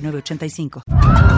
8985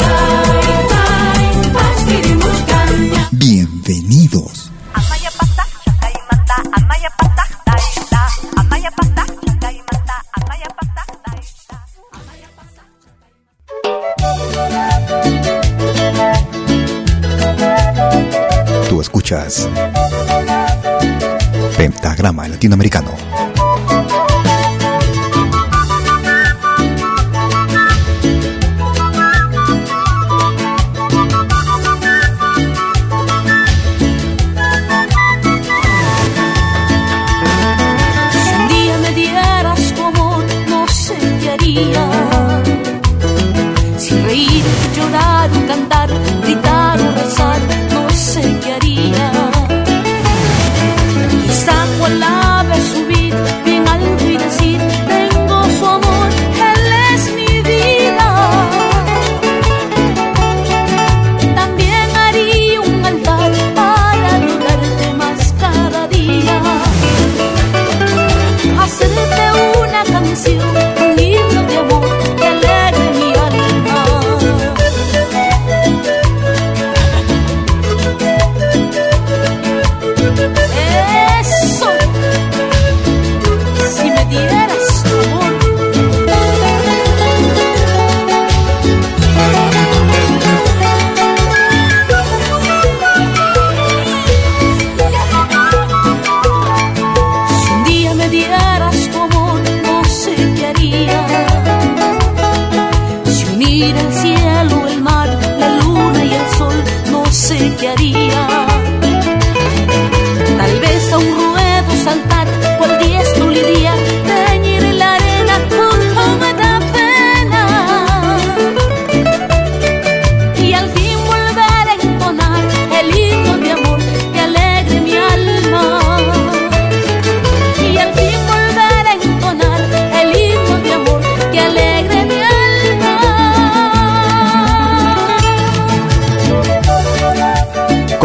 Pentagrama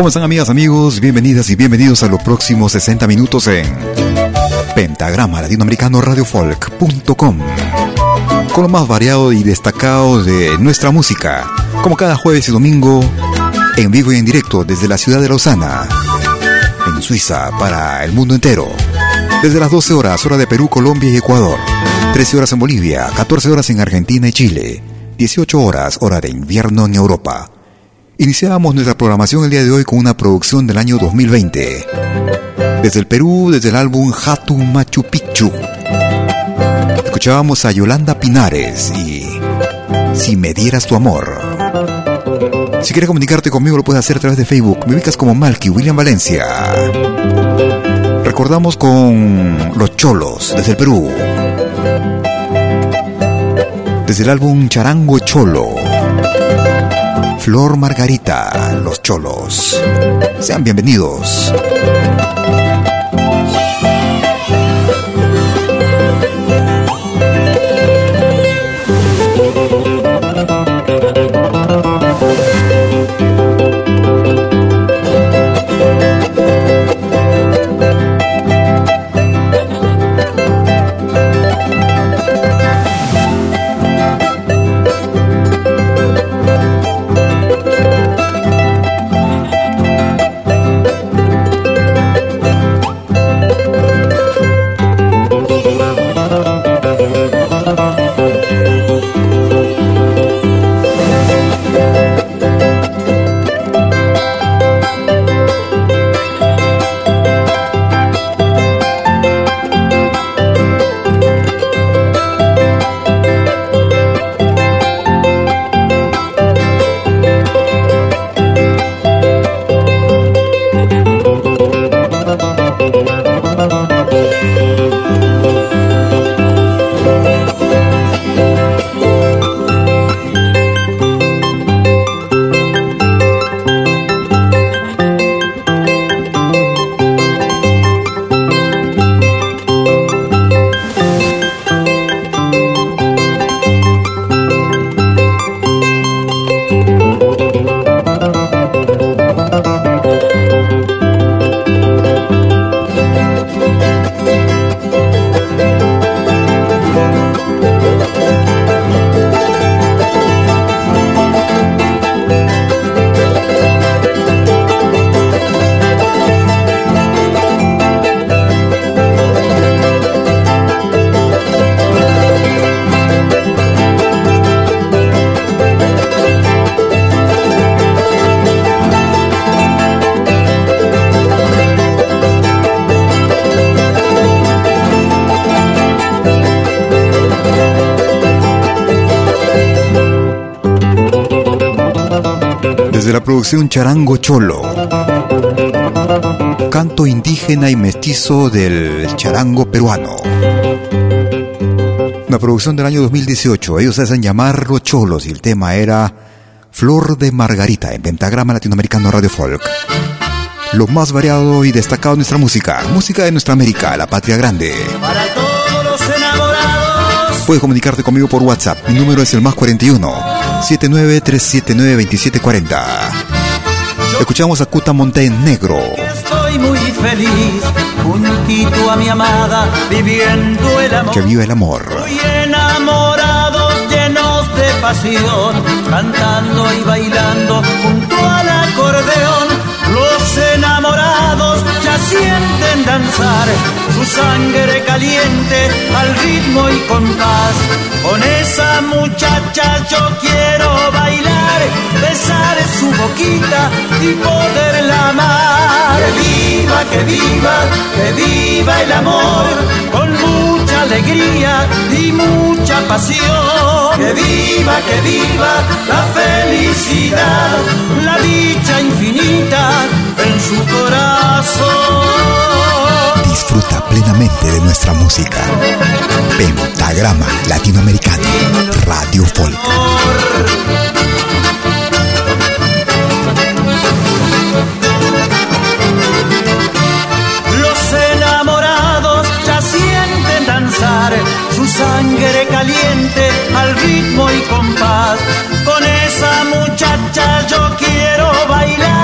¿Cómo están amigas, amigos? Bienvenidas y bienvenidos a los próximos 60 minutos en Pentagrama Latinoamericano Radiofolk.com con lo más variado y destacado de nuestra música, como cada jueves y domingo, en vivo y en directo desde la ciudad de Lausana, en Suiza, para el mundo entero. Desde las 12 horas, hora de Perú, Colombia y Ecuador. 13 horas en Bolivia, 14 horas en Argentina y Chile. 18 horas, hora de invierno en Europa. Iniciamos nuestra programación el día de hoy con una producción del año 2020. Desde el Perú, desde el álbum Hatu Machu Picchu. Escuchábamos a Yolanda Pinares y Si me dieras tu amor. Si quieres comunicarte conmigo lo puedes hacer a través de Facebook. Me ubicas como Malky William Valencia. recordamos con Los Cholos desde el Perú. Desde el álbum Charango Cholo. Flor Margarita, Los Cholos. Sean bienvenidos. Un charango cholo, canto indígena y mestizo del charango peruano. Una producción del año 2018, ellos hacen llamar los cholos y el tema era Flor de Margarita en Pentagrama Latinoamericano Radio Folk. Lo más variado y destacado de nuestra música, música de nuestra América, la patria grande. Para todos los enamorados. Puedes comunicarte conmigo por WhatsApp, mi número es el más 41 793792740. Escuchamos a Cuta Negro. Estoy muy feliz, juntito a mi amada, viviendo el amor. Que vive el amor. Muy enamorados, llenos de pasión, cantando y bailando junto al acordeón. Los enamorados ya sienten su sangre caliente al ritmo y compás. Con esa muchacha yo quiero bailar, besar su boquita y poderla amar. Que viva, que viva, que viva el amor, con mucha alegría y mucha pasión. Que viva, que viva la felicidad, la dicha infinita en su corazón disfruta plenamente de nuestra música. Pentagrama Latinoamericano, Radio Folk. Los enamorados ya sienten danzar su sangre caliente al ritmo y compás. Con esa muchacha yo quiero bailar,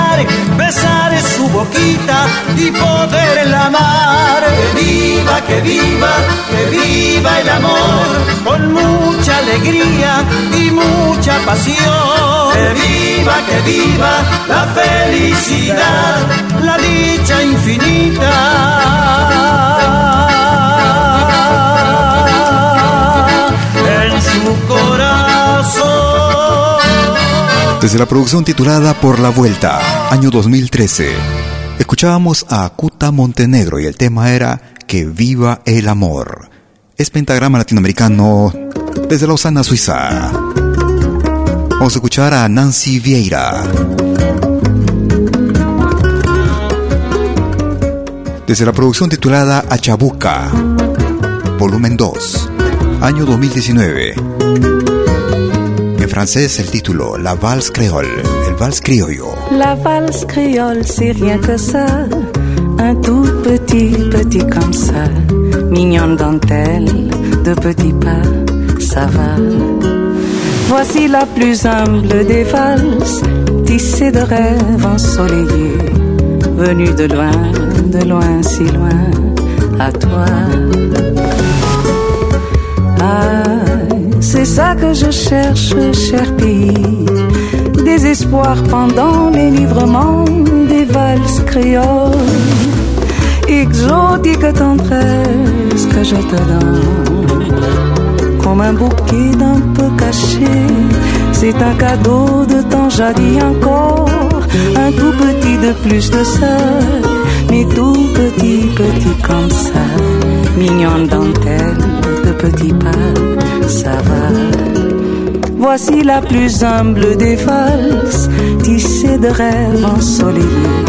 besar su boquita y poderla amar. Que viva, que viva, que viva el amor, con mucha alegría y mucha pasión. Que viva, que viva la felicidad, la dicha infinita. Desde la producción titulada Por la Vuelta, año 2013, escuchábamos a Cuta Montenegro y el tema era Que viva el amor. Es pentagrama latinoamericano desde Lausana, Suiza. Vamos a escuchar a Nancy Vieira. desde la producción titulada Achabuca, volumen 2, año 2019. Francés el título La Valse Créole, el Vals Criollo. La valse créole, c'est rien que ça. Un tout petit, petit comme ça. Mignonne dentelle, de petits pas, ça va. Voici la plus humble des valses, tissée de rêves ensoleillés. Venue de loin, de loin, si loin, à toi. Ah, c'est ça que je cherche, cher pays. Désespoir pendant les livrements des valses créoles. Exotique tendresse que je te donne. Comme un bouquet d'un peu caché. C'est un cadeau de temps jadis encore. Un tout petit de plus de ça. Mais tout petit, petit comme ça. Mignonne dentelle de petits pas. Ça va. Voici la plus humble des valses, tissée de rêves ensoleillés,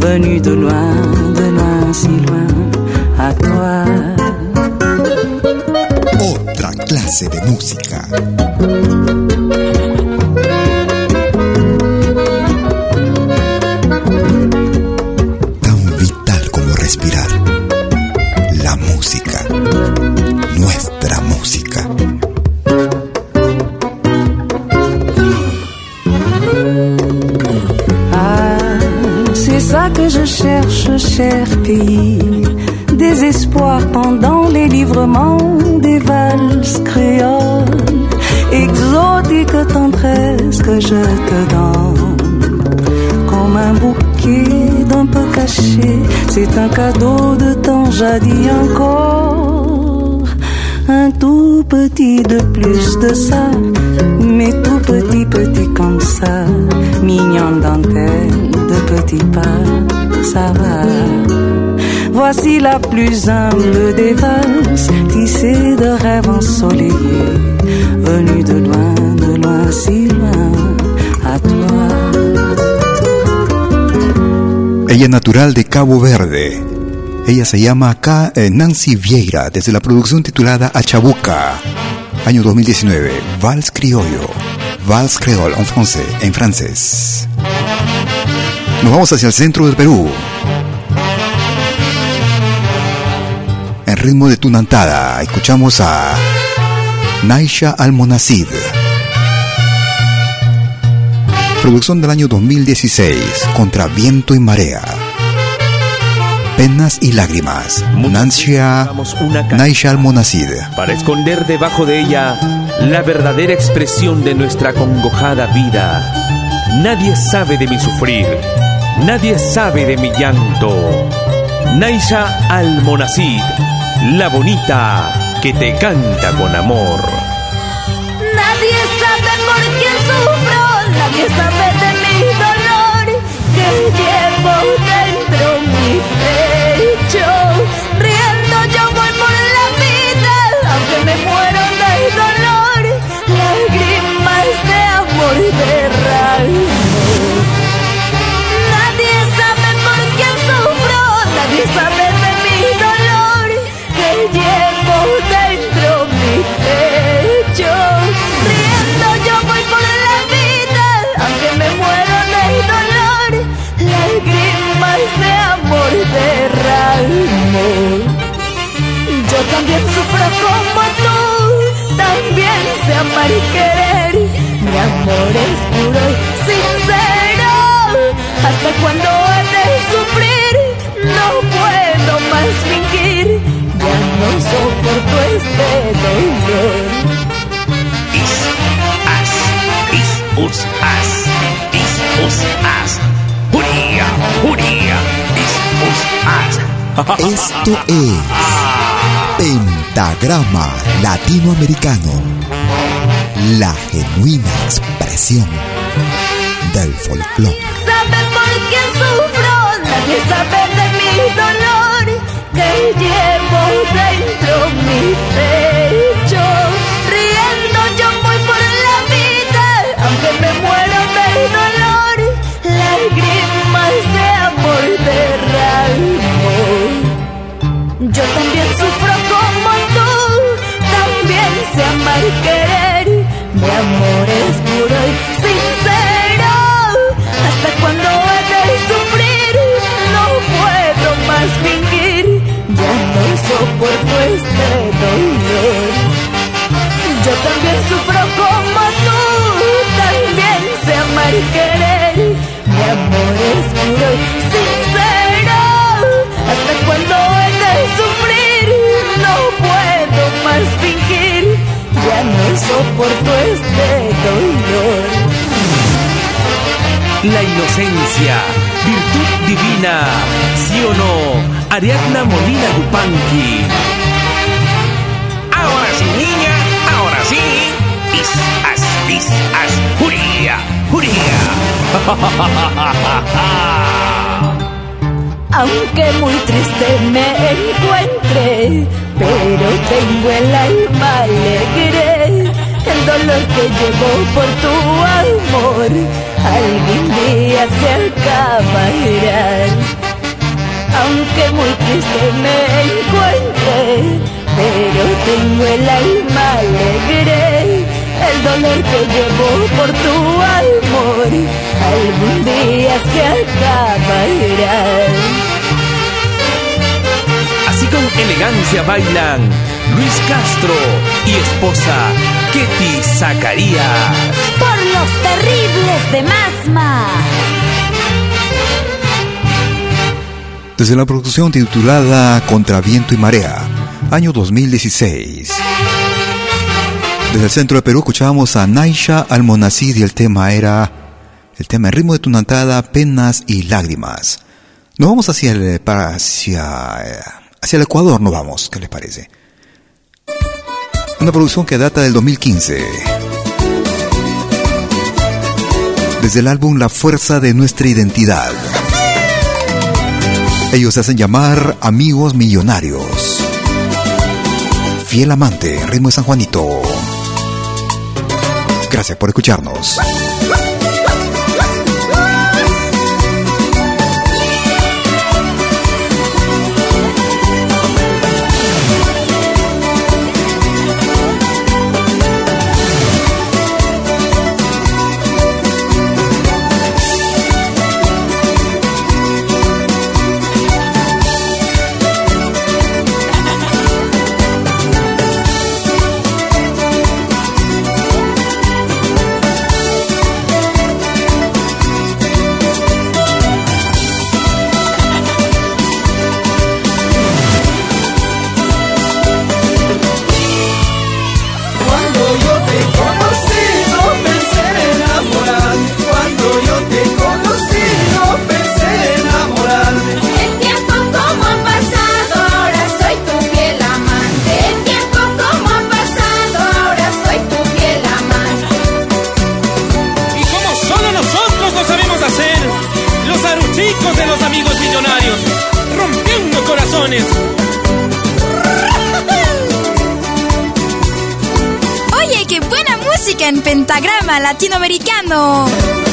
venue de loin, de loin, si loin, à toi. Otra clase de música. Voici la plus humble des valses, tissée de rêves ensoleillés, venue de loin, de loin, si loin, à toi. Ella natural de Cabo Verde. Ella se llama acá eh, Nancy Vieira, desde la producción titulada Achabuca, año 2019, Vals Criollo, Vals Creole en francés, en francés. Nos vamos hacia el centro del Perú. Ritmo de tunantada, escuchamos a Naisha Almonacid. Producción del año 2016, Contra Viento y Marea. Penas y lágrimas. Nancia Naisha Almonacid. para esconder debajo de ella la verdadera expresión de nuestra congojada vida. Nadie sabe de mi sufrir, nadie sabe de mi llanto. Naisha Almonacid, la bonita que te canta con amor. Nadie sabe por qué sufro, nadie sabe de mi dolor que llevo también sufro como tú, también sé amar y querer. Mi amor es puro y sincero. Hasta cuando he de sufrir, no puedo más fingir. Ya no soporto este dolor. Is, as, is, us, as, is, us, as. Juría, juría, is, us, as. Esto es Pentagrama Latinoamericano. La genuina expresión del folclore. Sabe por qué sufro, nadie sabe de mi dolor que llevo dentro mi pecho. Riendo yo voy por la vida, aunque me muero de dolor, lágrimas de amor derramo. Yo también sufro amar y querer. Mi amor es virtud divina, ¿sí o no? Ariadna Molina Yupanqui. Ahora sí, niña, ahora sí. Is, as, is, as, juría, juría. Aunque muy triste me encuentre, pero tengo el alma alegre. El dolor que llevo por tu amor, algún día se acabará. Aunque muy triste me encuentre, pero tengo el alma alegre. El dolor que llevo por tu amor, algún día se acabará. Así con elegancia bailan Luis Castro y esposa Ketty Zacarías. Por los terribles de Masma. Desde la producción titulada Contra Viento y Marea, año 2016. Desde el centro de Perú escuchábamos a Naisha Almonacid y el tema era el tema en ritmo de tunantada, penas y lágrimas. Nos vamos hacia el, para- hacia, hacia el Ecuador, nos vamos, ¿qué les parece? Una producción que data del 2015. Desde el álbum La Fuerza de Nuestra Identidad. Ellos se hacen llamar Amigos Millonarios. Fiel amante, ritmo de San Juanito. Gracias por escucharnos. Latinoamericano.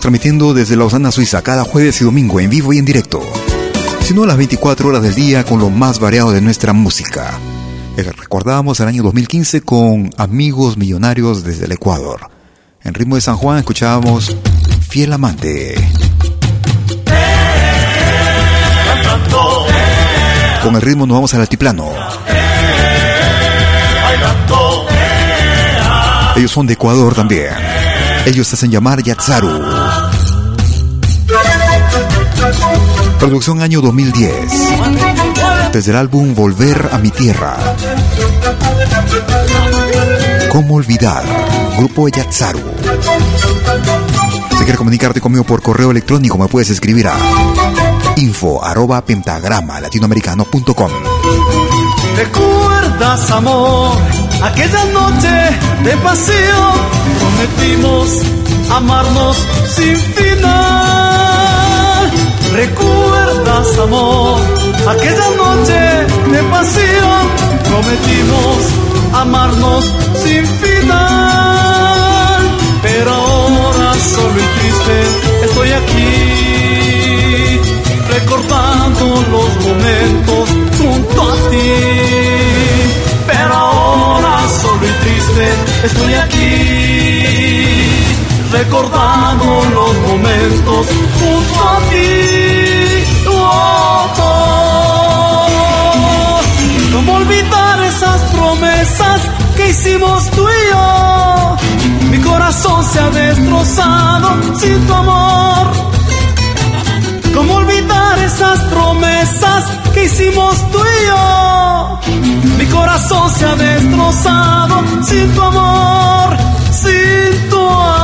Transmitiendo desde Lausana, Suiza, cada jueves y domingo en vivo y en directo. Sino a las 24 horas del día con lo más variado de nuestra música. Recordábamos el año 2015 con Amigos Millonarios desde el Ecuador. En ritmo de San Juan escuchábamos Fiel Amante. Con el ritmo nos vamos al altiplano. Ellos son de Ecuador también. Ellos hacen llamar Yatzaru. Producción año 2010. Desde el álbum Volver a mi tierra. ¿Cómo olvidar? Grupo Yatzaru. Si quieres comunicarte conmigo por correo electrónico, me puedes escribir a info arroba pentagrama latinoamericano.com. ¿Recuerdas, amor, aquella noche de pasión? Prometimos amarnos sin final. ¿Recuerdas, amor, aquella noche de pasión? Prometimos amarnos sin final. Pero ahora solo y triste estoy aquí recordando los momentos junto a ti. Pero ahora solo y triste estoy aquí, recordando los momentos junto a ti. Oh, oh. ¿Cómo olvidar esas promesas que hicimos tú y yo? Mi corazón se ha destrozado sin tu amor. ¿Cómo olvidar esas promesas que hicimos tú y yo? Mi corazón se ha destrozado sin tu amor, sin tu amor.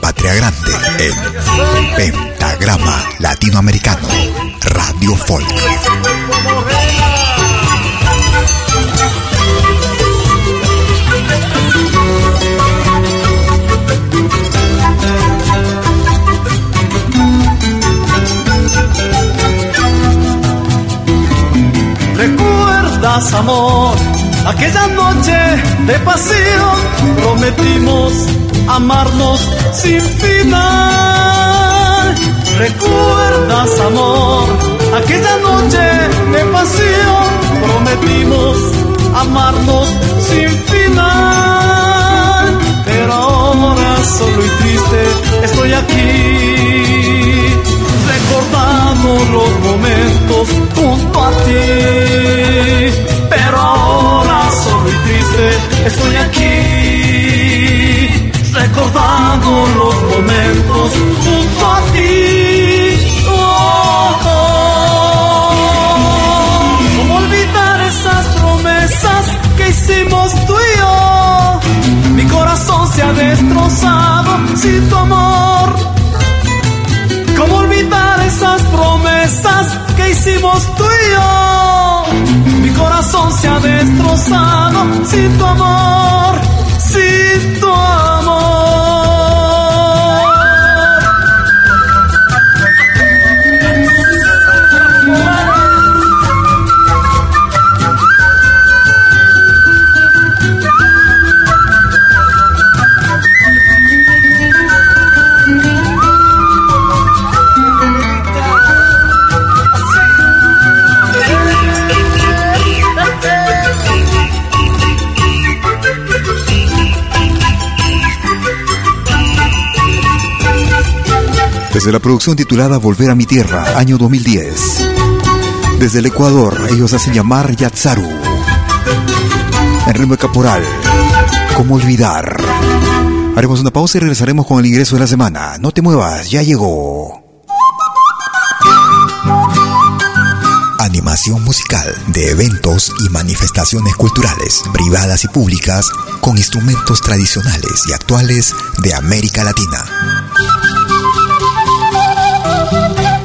Patria grande en Pentagrama Latinoamericano Radio Folk. ¿Recuerdas, amor, aquella noche de pasión? Prometimos amarnos sin final. ¿Recuerdas, amor, aquella noche de pasión? Prometimos amarnos sin final. Pero ahora solo y triste estoy aquí recordando los momentos junto a ti. Pero ahora solo y triste estoy aquí, recordando los momentos junto a ti. Oh, oh. ¿Cómo olvidar esas promesas que hicimos tú y yo? Mi corazón se ha destrozado sin tu amor. ¿Cómo olvidar esas promesas que hicimos tú y yo? Mi corazón se ha destrozado sin tu amor, Desde la producción titulada Volver a mi tierra, año 2010. Desde el Ecuador, ellos hacen llamar Yatzaru. En ritmo de caporal, ¿cómo olvidar? Haremos una pausa y regresaremos con el ingreso de la semana. No te muevas, ya llegó. Animación musical de eventos y manifestaciones culturales, privadas y públicas, con instrumentos tradicionales y actuales de América Latina.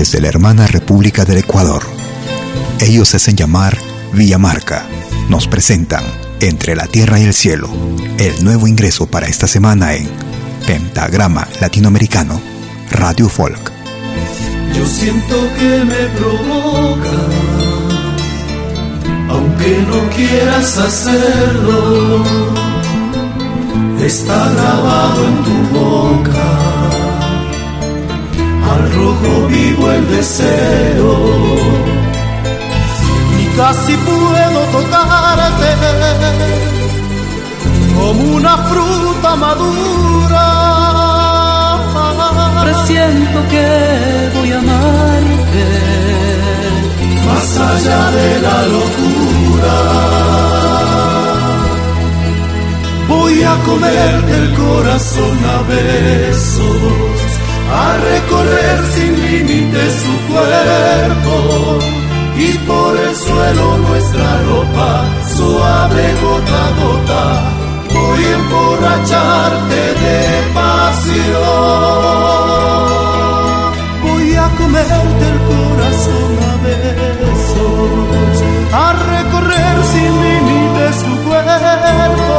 Desde la hermana República del Ecuador, ellos hacen llamar Villamarca. Nos presentan Entre la Tierra y el Cielo, el nuevo ingreso para esta semana en Pentagrama Latinoamericano Radio Folk. Yo siento que me provoca, aunque no quieras hacerlo. está grabado en tu boca. Al rojo vivo el deseo. Y casi puedo tocarte como una fruta madura. Presiento que voy a amarte más allá de la locura. Voy a comerte el corazón a besos, a recorrer sin límites su cuerpo y por el suelo nuestra ropa suave gota a gota. Voy a emborracharte de pasión. Voy a comerte el corazón a besos, a recorrer sin límites tu cuerpo.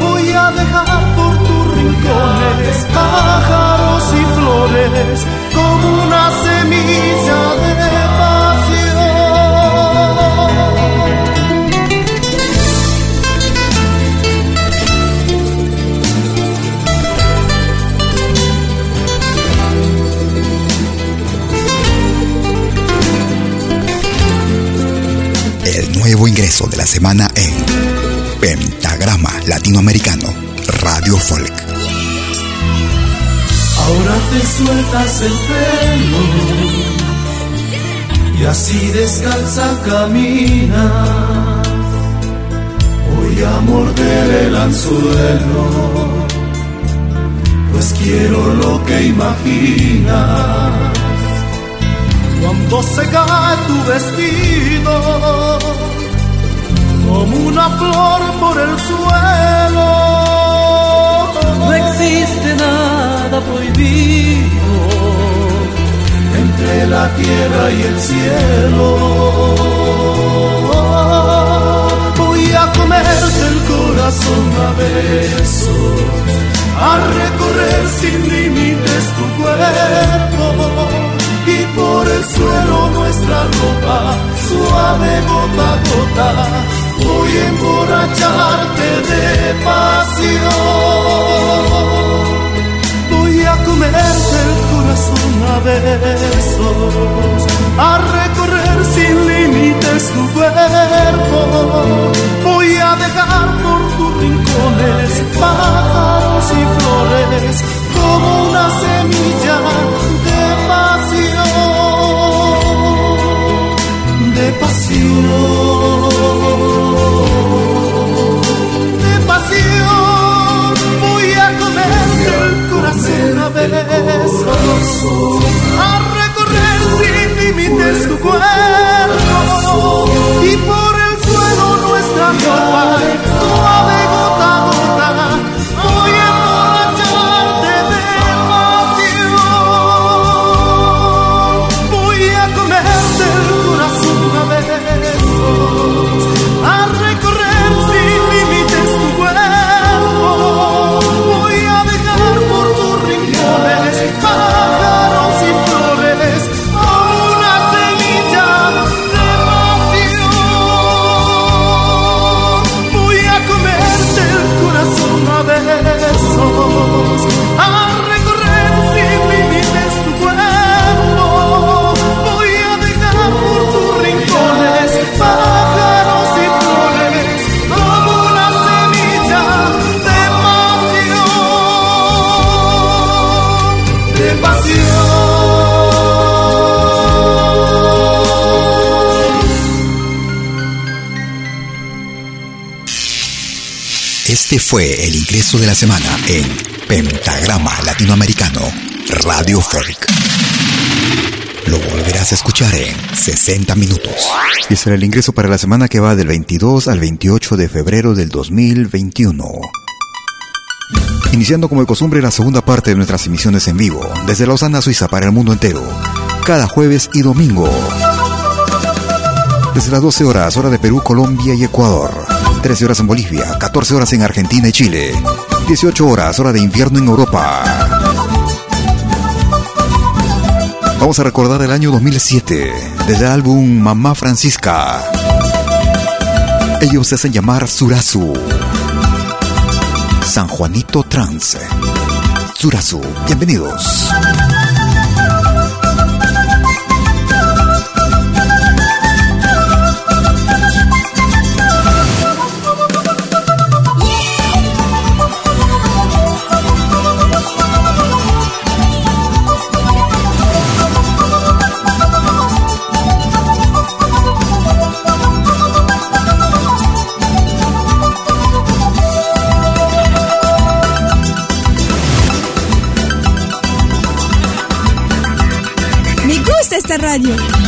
Voy a dejar por tus rincones y como una semilla de. El nuevo ingreso de la semana en Pentagrama Latinoamericano Radio Folk. Ahora te sueltas el pelo y así descalza caminas. Voy a morder el anzuelo, pues quiero lo que imaginas. Cuando se cae tu vestido como una flor por el suelo. No existe nada prohibido entre la tierra y el cielo. Voy a comerte el corazón a besos, a recorrer sin límites tu cuerpo y por el suelo nuestra ropa suave gota a gota. Voy a emborracharte de pasión. Voy a comerte el corazón a besos, a recorrer sin límites tu cuerpo. Voy a dejar por tus rincones pájaros y flores como una semilla de pasión, de pasión, besos, a recorrer sin límites tu cuerpo. Y por el suelo nuestra ropa Este fue el ingreso de la semana en Pentagrama Latinoamericano Radio Folk. Lo volverás a escuchar en 60 minutos. Y será el ingreso para la semana que va del 22 al 28 de febrero del 2021. Iniciando como de costumbre la segunda parte de nuestras emisiones en vivo, desde Lausana, Suiza, para el mundo entero, cada jueves y domingo. Desde las 12 horas, hora de Perú, Colombia y Ecuador. 13 horas en Bolivia, 14 horas en Argentina y Chile. 18 horas, hora de invierno en Europa. Vamos a recordar el año 2007, desde el álbum Mamá Francisca. Ellos se hacen llamar Surazu. San Juanito Trance. Surazu, bienvenidos. Radio.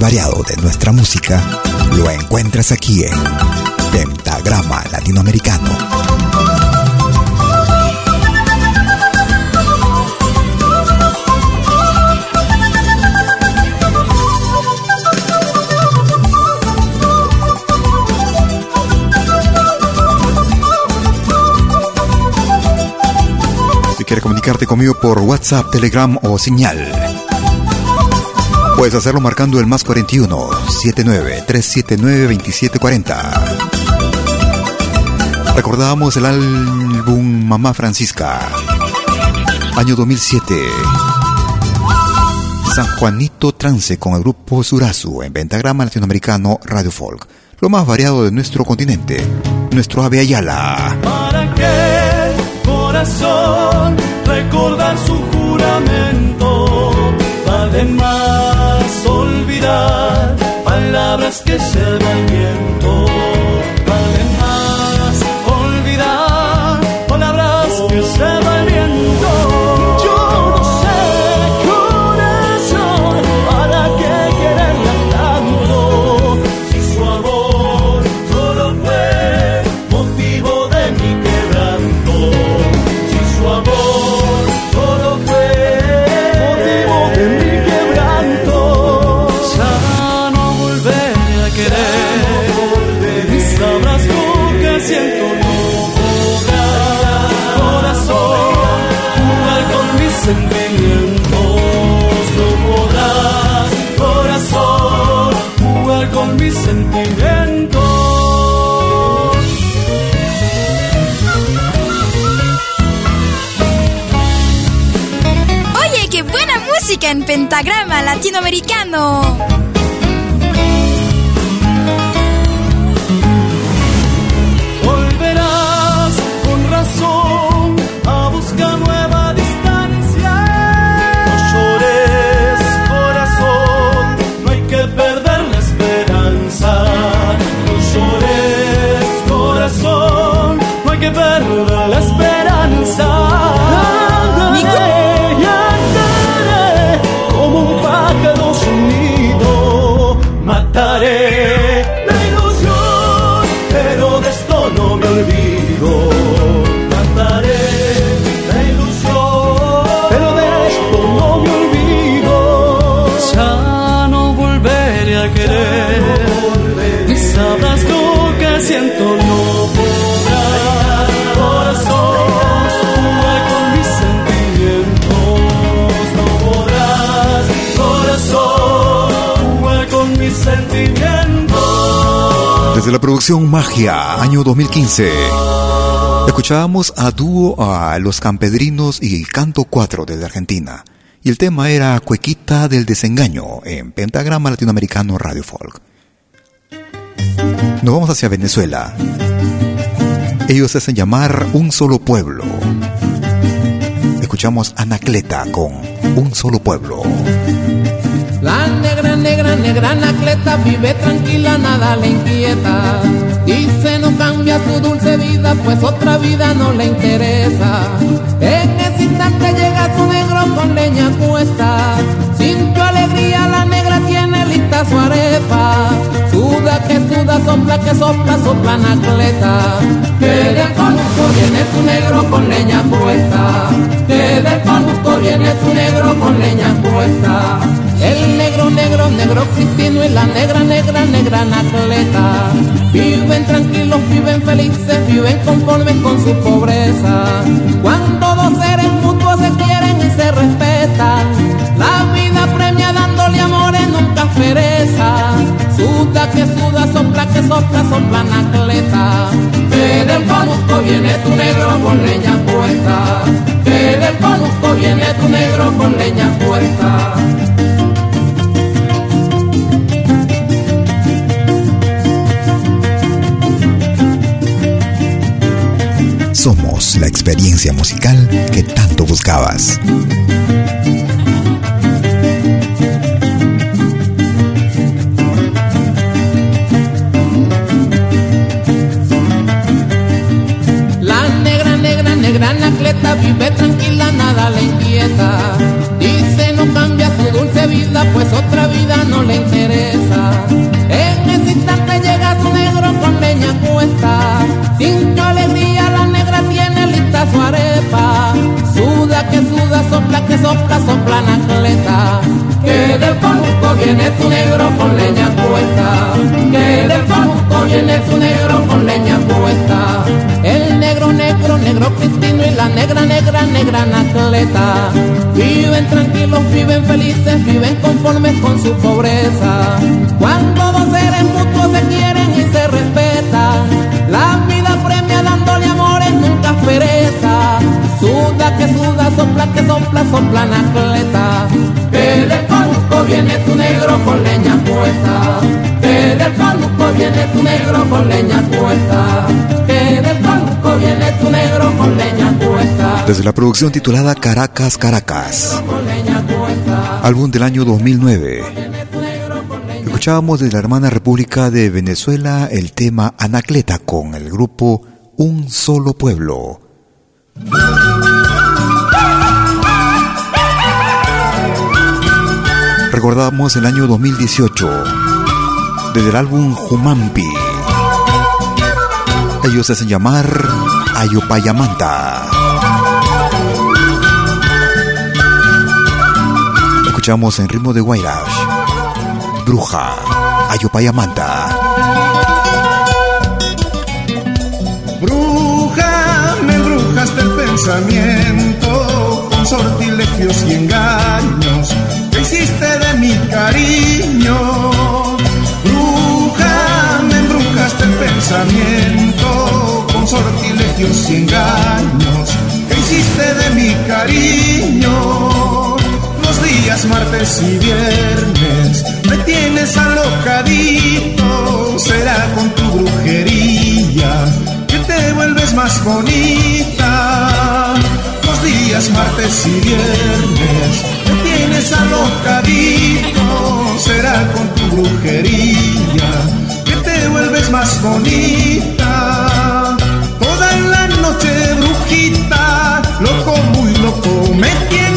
Variado de nuestra música lo encuentras aquí en Pentagrama Latinoamericano. Si quieres comunicarte conmigo por WhatsApp, Telegram o señal, puedes hacerlo marcando el más 41 79 379 2740. Recordábamos el álbum Mamá Francisca, año 2007. San Juanito Trance con el grupo Surazu en Pentagrama Latinoamericano Radio Folk. Lo más variado de nuestro continente, nuestro Ave Ayala. ¿Para qué, corazón, recordar su juramento? Vale más olvidar palabras que se va viento. Pentagrama latinoamericano. Desde la producción Magia, año 2015. Escuchábamos a dúo a Los Campedrinos y Canto 4 desde Argentina. Y el tema era Cuequita del Desengaño en Pentagrama Latinoamericano Radio Folk. Nos vamos hacia Venezuela. Ellos hacen llamar Un Solo Pueblo. Escuchamos Anacleta con Un Solo Pueblo. La negra, negra, negra Anacleta vive tranquila, nada le inquieta. Dice no cambia su dulce vida, pues otra vida no le interesa. En ese instante llega su negro con leña puesta. Sin tu alegría la negra tiene lista su arepa. Suda que suda, sopla que sopla, sopla Anacleta. Que del conuco viene su negro con leña puesta. Que del conuco viene su negro con leña puesta. El negro, negro, negro cristino y la negra, negra, negra Anacleta. Viven tranquilos, viven felices, viven conformes con su pobreza. Cuando dos seres mutuos se quieren y se respetan, la vida premia dándole amores, nunca pereza. Suda que suda, sopla que sopla, sopla Anacleta. Que del conusco viene tu negro con leña puesta. Que del conusco viene tu negro con leña puesta. Somos la experiencia musical que tanto buscabas. Vive tranquila, nada le inquieta. Dice no cambia su dulce vida, pues otra vida no le interesa. En ese instante llega su negro con leña puesta. Tu alegría la negra tiene lista su arepa. Suda que suda, sopla que sopla, sopla Anacleta. Que del conusco viene su negro negra, negra, negra Anacleta. Viven tranquilos, viven felices, viven conformes con su pobreza. Cuando dos seres mutuos se quieren y se respetan, la vida premia dándole amores, nunca pereza. Suda que suda, sopla que sopla, sopla Anacleta. Que del conusco viene tu negro con leña puesta. Que del conusco viene tu negro con leña puesta. Desde la producción titulada Caracas, Caracas. Álbum del año 2009. Escuchábamos desde la hermana República de Venezuela el tema Anacleta con el grupo Un Solo Pueblo. Recordamos el año 2018 desde el álbum Jumampi. Ellos se hacen llamar Ayopayamanta. escuchamos en ritmo de Guayrash. Bruja, Ayopayamanta. Bruja, me embrujaste el pensamiento con sortilegios y engaños. Que hiciste de mi cariño. Bruja, me embrujaste el pensamiento con sortilegios y engaños. Que hiciste de mi cariño. Días martes y viernes me tienes alocadito, será con tu brujería que te vuelves más bonita. Los días martes y viernes me tienes alocadito, será con tu brujería que te vuelves más bonita. Toda la noche brujita, loco muy loco me tienes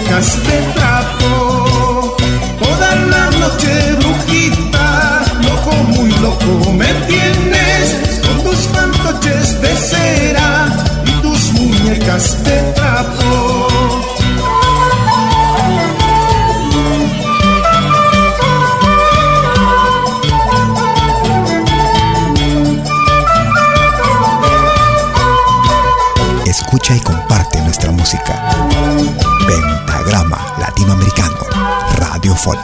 muñecas de trapo. Toda la noche brujita, loco muy loco me tienes con tus fantoches de cera y tus muñecas de trapo. Escucha y comparte Latinoamericano, Radio Folk.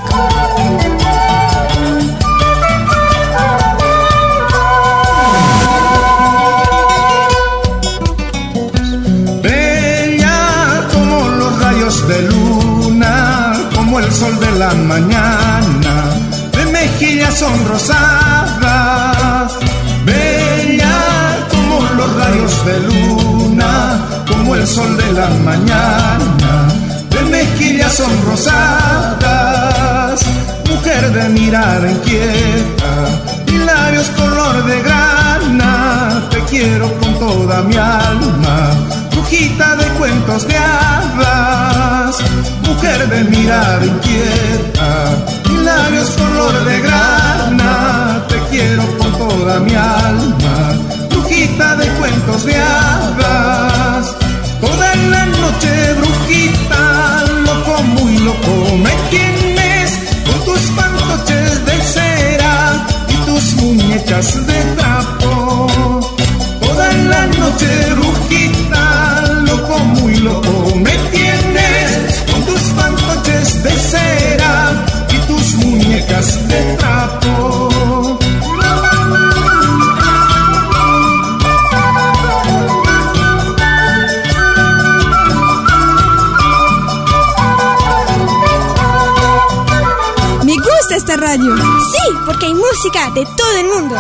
Bella como los rayos de luna, como el sol de la mañana, de mejillas sonrosadas. Bella como los rayos de luna, como el sol de la mañana, mejillas sonrosadas. Mujer de mirada inquieta y labios color de grana, te quiero con toda mi alma brujita de cuentos de hadas, mujer de mirada inquieta y labios color de grana, te quiero con toda mi alma, brujita de cuentos de hadas, brujita, loco muy loco me tienes con tus fantoches de cera y tus muñecas de trapo. Me gusta esta radio. Sí, porque hay música de todo el mundo.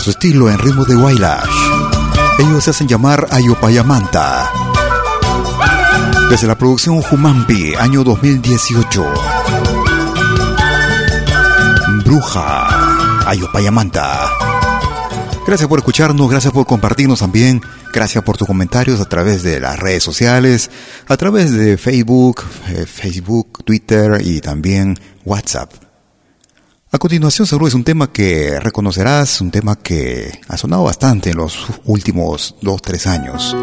Su estilo en ritmo de Wailash. Ellos se hacen llamar Ayopayamanta. Desde la producción Humampi, año 2018. Bruja, Ayopayamanta. Gracias por escucharnos, gracias por compartirnos también, gracias por tus comentarios a través de las redes sociales, a través de Facebook, eh, Facebook, Twitter y también WhatsApp. A continuación seguro es un tema que reconocerás, un tema que ha sonado bastante en los últimos dos, tres años.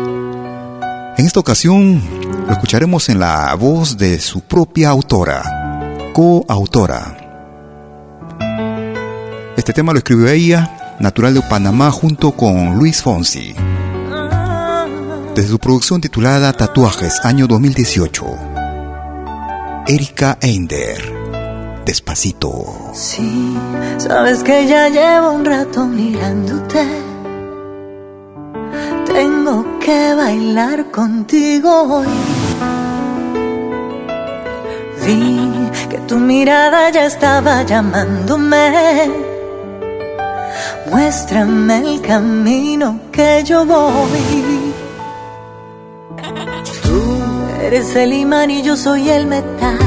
En esta ocasión lo escucharemos en la voz de su propia autora, coautora. Este tema lo escribió ella, natural de Panamá, junto con Luis Fonsi. Desde su producción titulada Tatuajes, año 2018. Erika Einder. Despacito. Sí, sabes que ya llevo un rato mirándote. Tengo que bailar contigo hoy. Vi que tu mirada ya estaba llamándome. Muéstrame el camino que yo voy. Tú eres el imán y yo soy el metal.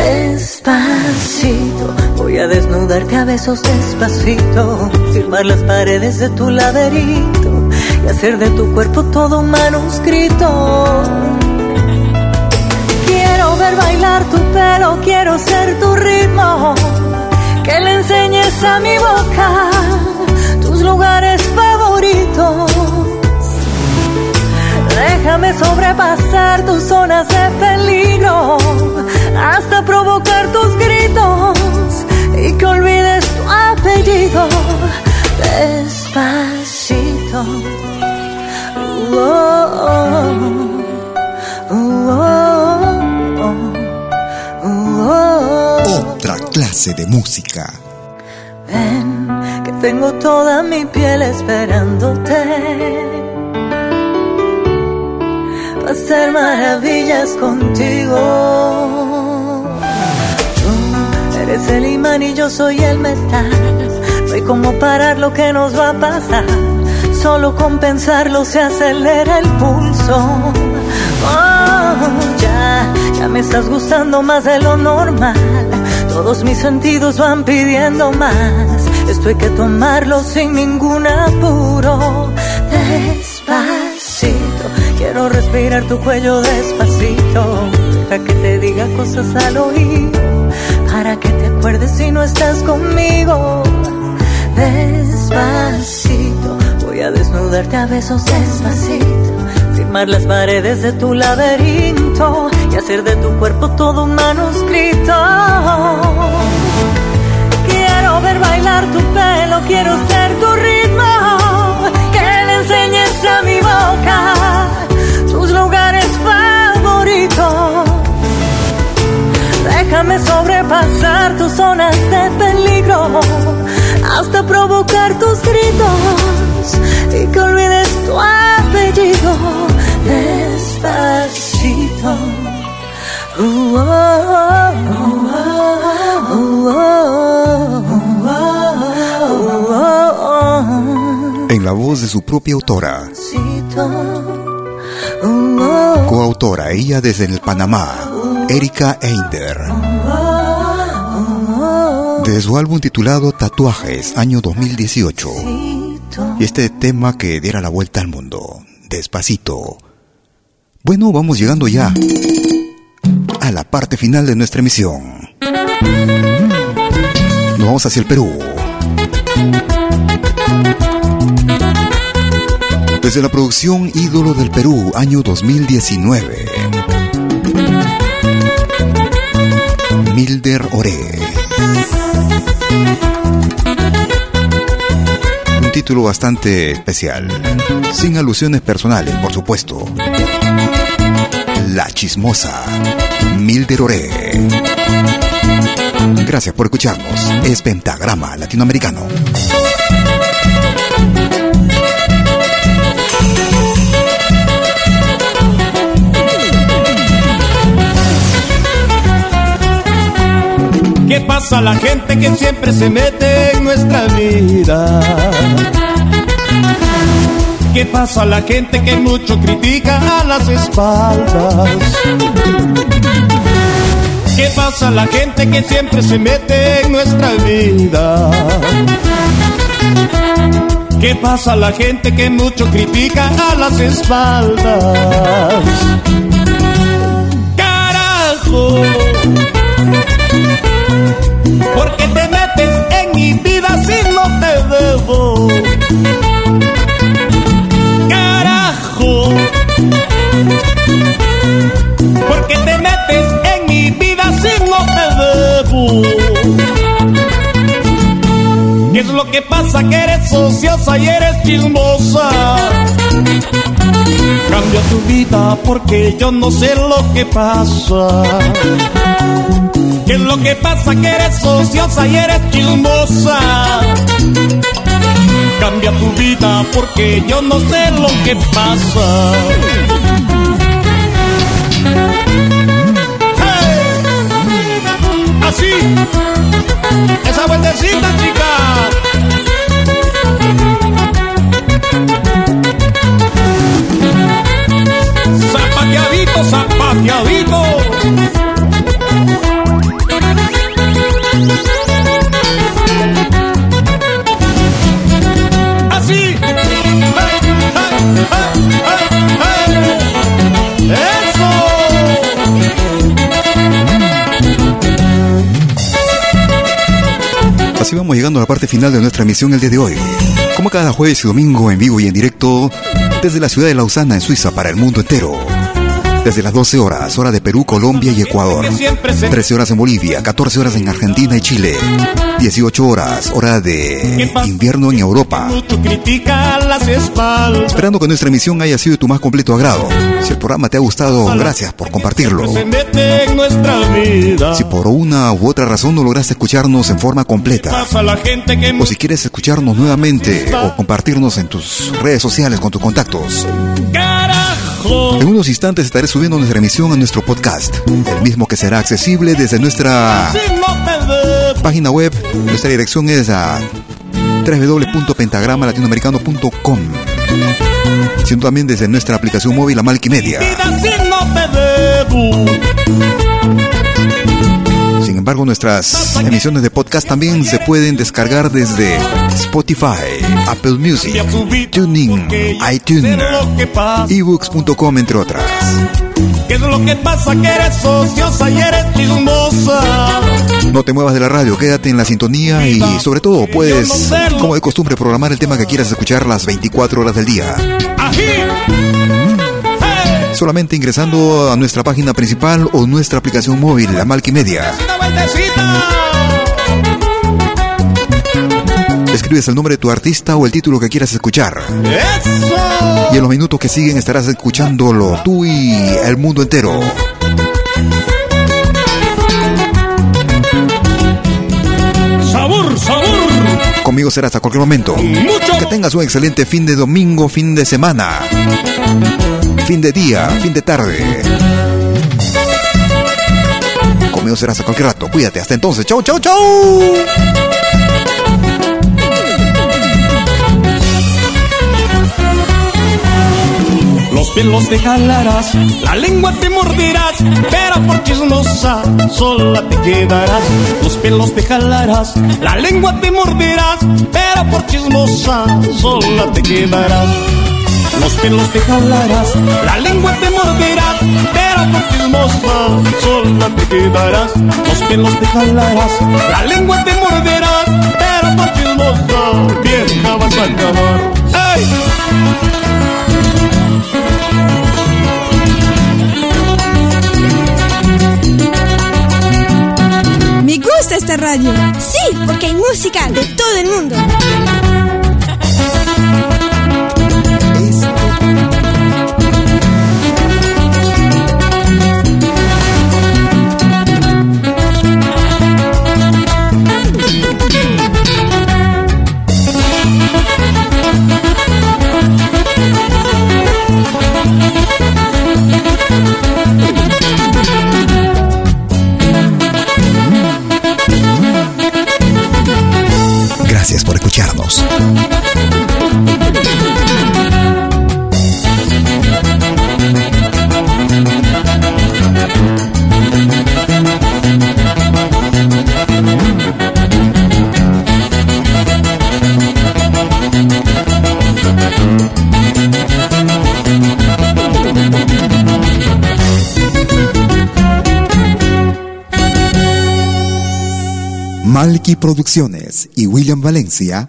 Despacito, voy a desnudarte a besos despacito, firmar las paredes de tu laberinto y hacer de tu cuerpo todo un manuscrito. Quiero ver bailar tu pelo, quiero ser tu ritmo, que le enseñes a mi boca tus lugares favoritos. Déjame sobrepasar tus zonas de peligro hasta provocar tus gritos y que olvides tu apellido despacito. Otra clase de música. Ven, que tengo toda mi piel esperándote. Hacer maravillas contigo. Tú eres el imán y yo soy el metal. No hay como parar lo que nos va a pasar. Solo con pensarlo se acelera el pulso. Oh, ya, ya me estás gustando más de lo normal. Todos mis sentidos van pidiendo más. Esto hay que tomarlo sin ningún apuro. Despacito, quiero respirar tu cuello despacito. Para que te diga cosas al oído. Para que te acuerdes si no estás conmigo. Despacito, voy a desnudarte a besos despacito. Firmar las paredes de tu laberinto y hacer de tu cuerpo todo un manuscrito. Quiero ver bailar tu pelo, quiero ser tu ritmo. Que le enseñes a mi boca Déjame sobrepasar tus zonas de peligro hasta provocar tus gritos y que olvides tu apellido despacito. Uh, oh, oh, oh, oh, oh, En la voz de su propia autora, oh, coautora, ella desde el Panamá, Erika Einder. De su álbum titulado Tatuajes, año 2018. Y este tema que diera la vuelta al mundo, despacito. Bueno, vamos llegando ya a la parte final de nuestra emisión. Nos vamos hacia el Perú. Desde la producción Ídolo del Perú, año 2019. Milder Ore. Un título bastante especial, sin alusiones personales, por supuesto. La chismosa, Milder Ore. Gracias por escucharnos. Es Pentagrama Latinoamericano. ¿Qué pasa la gente que siempre se mete en nuestra vida? ¿Qué pasa la gente que mucho critica a las espaldas? ¿Qué pasa la gente que siempre se mete en nuestra vida? ¿Qué pasa la gente que mucho critica a las espaldas? Carajo. Porque te metes en mi vida si no te debo. Carajo. Porque te metes en mi vida si no te debo. ¿Qué es lo que pasa? Que eres ociosa y eres chismosa. Cambia tu vida porque yo no sé lo que pasa. ¿Qué es lo que pasa? Que eres ociosa y eres chismosa. Cambia tu vida porque yo no sé lo que pasa. ¡Hey! Así, final de nuestra emisión el día de hoy. Como cada jueves y domingo en vivo y en directo desde la ciudad de Lausana en Suiza para el mundo entero. Desde las 12 horas, hora de Perú, Colombia y Ecuador. 13 horas en Bolivia, 14 horas en Argentina y Chile. 18 horas, hora de invierno en Europa. Esperando que nuestra emisión haya sido de tu más completo agrado. Si el programa te ha gustado, gracias por compartirlo. Si por una u otra razón no lograste escucharnos en forma completa, o si quieres escucharnos nuevamente o compartirnos en tus redes sociales con tus contactos, en unos instantes estaré subiendo nuestra emisión a nuestro podcast, el mismo que será accesible desde nuestra página web. Nuestra dirección es a www.pentagramalatinoamericano.com sino también desde nuestra aplicación móvil a Media. Sin embargo, nuestras emisiones de podcast también se pueden descargar desde Spotify, Apple Music, TuneIn, iTunes, ebooks.com, entre otras. ¿Qué es lo que pasa? Que eres ociosa y eres chismosa. No te muevas de la radio, quédate en la sintonía y sobre todo puedes, como de costumbre, programar el tema que quieras escuchar las 24 horas del día. Solamente ingresando a nuestra página principal o nuestra aplicación móvil, la Malquimedia. Escribes el nombre de tu artista o el título que quieras escuchar. Y en los minutos que siguen estarás escuchándolo tú y el mundo entero. Sabor, sabor. Conmigo será hasta cualquier momento. Que tengas un excelente fin de domingo, fin de semana. Fin de día, fin de tarde. Conmigo será hasta cualquier rato. Cuídate. Hasta entonces. Chau, chau, chau. Los pelos te jalarás, la lengua te morderás, pero por chismosa sola te quedarás. Los pelos te jalarás, la lengua te morderás, pero por chismosa sola te quedarás. Los pelos te jalarás, la lengua te morderás, pero por chismosa sola te quedarás. Los pelos te jalarás, la lengua te morderás, pero por chismosa vieja vas a acabar. ¡Ay! Gusta esta radio. Sí, porque hay música de todo el mundo. Malky Producciones y William Valencia